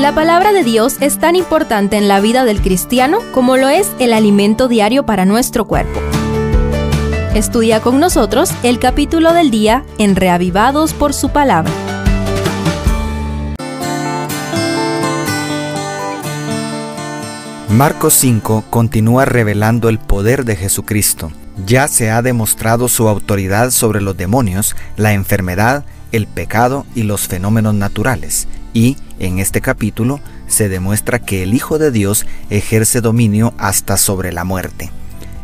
La palabra de Dios es tan importante en la vida del cristiano como lo es el alimento diario para nuestro cuerpo. Estudia con nosotros el capítulo del día en Reavivados por su palabra. Marcos 5 continúa revelando el poder de Jesucristo. Ya se ha demostrado su autoridad sobre los demonios, la enfermedad, el pecado y los fenómenos naturales, y en este capítulo se demuestra que el Hijo de Dios ejerce dominio hasta sobre la muerte.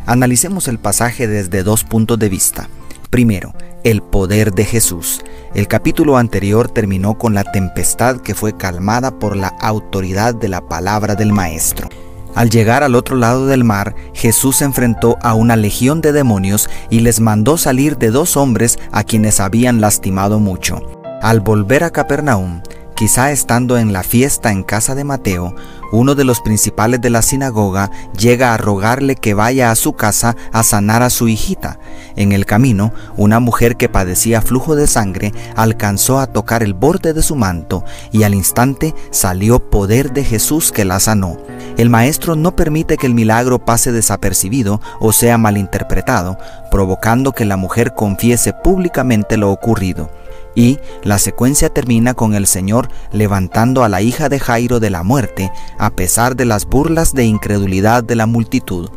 Analicemos el pasaje desde dos puntos de vista. Primero, el poder de Jesús. El capítulo anterior terminó con la tempestad que fue calmada por la autoridad de la palabra del Maestro. Al llegar al otro lado del mar, Jesús se enfrentó a una legión de demonios y les mandó salir de dos hombres a quienes habían lastimado mucho. Al volver a Capernaum, Quizá estando en la fiesta en casa de Mateo, uno de los principales de la sinagoga llega a rogarle que vaya a su casa a sanar a su hijita. En el camino, una mujer que padecía flujo de sangre alcanzó a tocar el borde de su manto y al instante salió poder de Jesús que la sanó. El maestro no permite que el milagro pase desapercibido o sea malinterpretado, provocando que la mujer confiese públicamente lo ocurrido. Y la secuencia termina con el Señor levantando a la hija de Jairo de la muerte, a pesar de las burlas de incredulidad de la multitud.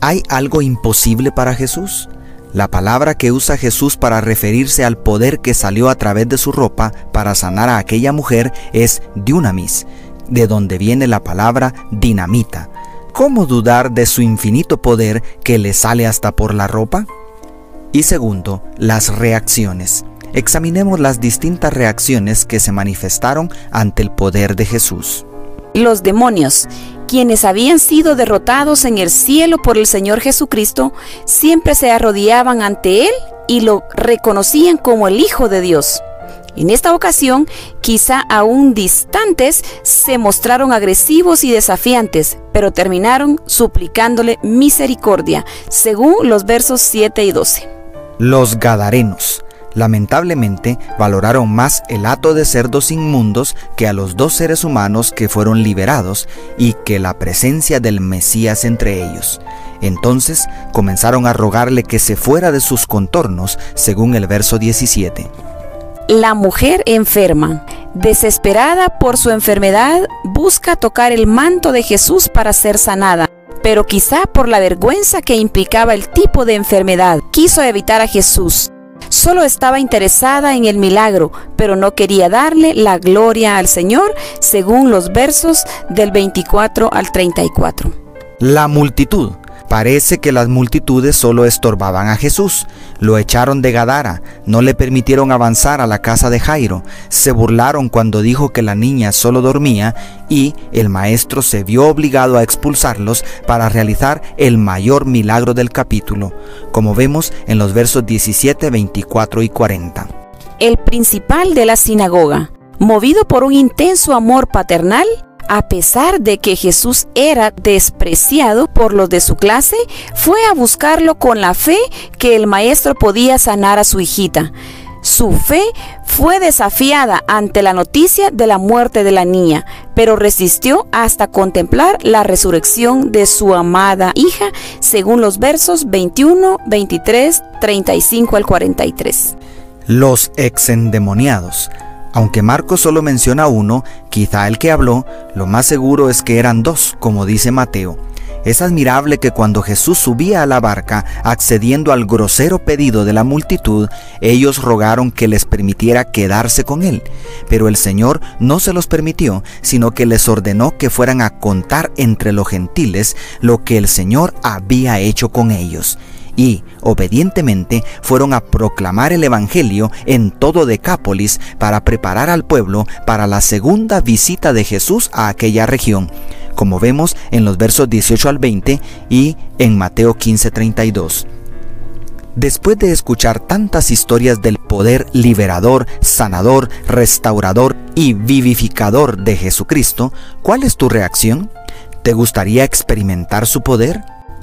¿Hay algo imposible para Jesús? La palabra que usa Jesús para referirse al poder que salió a través de su ropa para sanar a aquella mujer es dunamis, de donde viene la palabra dinamita. ¿Cómo dudar de su infinito poder que le sale hasta por la ropa? Y segundo, las reacciones examinemos las distintas reacciones que se manifestaron ante el poder de Jesús. Los demonios, quienes habían sido derrotados en el cielo por el Señor Jesucristo, siempre se arrodillaban ante Él y lo reconocían como el Hijo de Dios. En esta ocasión, quizá aún distantes, se mostraron agresivos y desafiantes, pero terminaron suplicándole misericordia, según los versos 7 y 12. Los Gadarenos lamentablemente valoraron más el hato de cerdos inmundos que a los dos seres humanos que fueron liberados y que la presencia del Mesías entre ellos. Entonces comenzaron a rogarle que se fuera de sus contornos, según el verso 17. La mujer enferma, desesperada por su enfermedad, busca tocar el manto de Jesús para ser sanada pero quizá por la vergüenza que implicaba el tipo de enfermedad, quiso evitar a Jesús. Solo estaba interesada en el milagro, pero no quería darle la gloria al Señor, según los versos del 24 al 34. La multitud Parece que las multitudes solo estorbaban a Jesús. Lo echaron de Gadara, no le permitieron avanzar a la casa de Jairo, se burlaron cuando dijo que la niña solo dormía y el maestro se vio obligado a expulsarlos para realizar el mayor milagro del capítulo, como vemos en los versos 17, 24 y 40. El principal de la sinagoga, movido por un intenso amor paternal, a pesar de que Jesús era despreciado por los de su clase, fue a buscarlo con la fe que el maestro podía sanar a su hijita. Su fe fue desafiada ante la noticia de la muerte de la niña, pero resistió hasta contemplar la resurrección de su amada hija, según los versos 21, 23, 35 al 43. Los exendemoniados aunque Marcos solo menciona uno, quizá el que habló, lo más seguro es que eran dos, como dice Mateo. Es admirable que cuando Jesús subía a la barca, accediendo al grosero pedido de la multitud, ellos rogaron que les permitiera quedarse con él. Pero el Señor no se los permitió, sino que les ordenó que fueran a contar entre los gentiles lo que el Señor había hecho con ellos y, obedientemente, fueron a proclamar el Evangelio en todo Decápolis para preparar al pueblo para la segunda visita de Jesús a aquella región, como vemos en los versos 18 al 20 y en Mateo 15:32. Después de escuchar tantas historias del poder liberador, sanador, restaurador y vivificador de Jesucristo, ¿cuál es tu reacción? ¿Te gustaría experimentar su poder?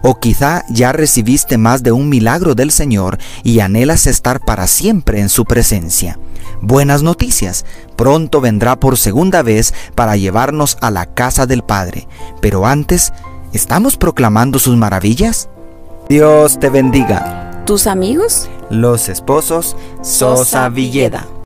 O quizá ya recibiste más de un milagro del Señor y anhelas estar para siempre en su presencia. Buenas noticias, pronto vendrá por segunda vez para llevarnos a la casa del Padre. Pero antes, ¿estamos proclamando sus maravillas? Dios te bendiga. ¿Tus amigos? Los esposos Sosa Villeda.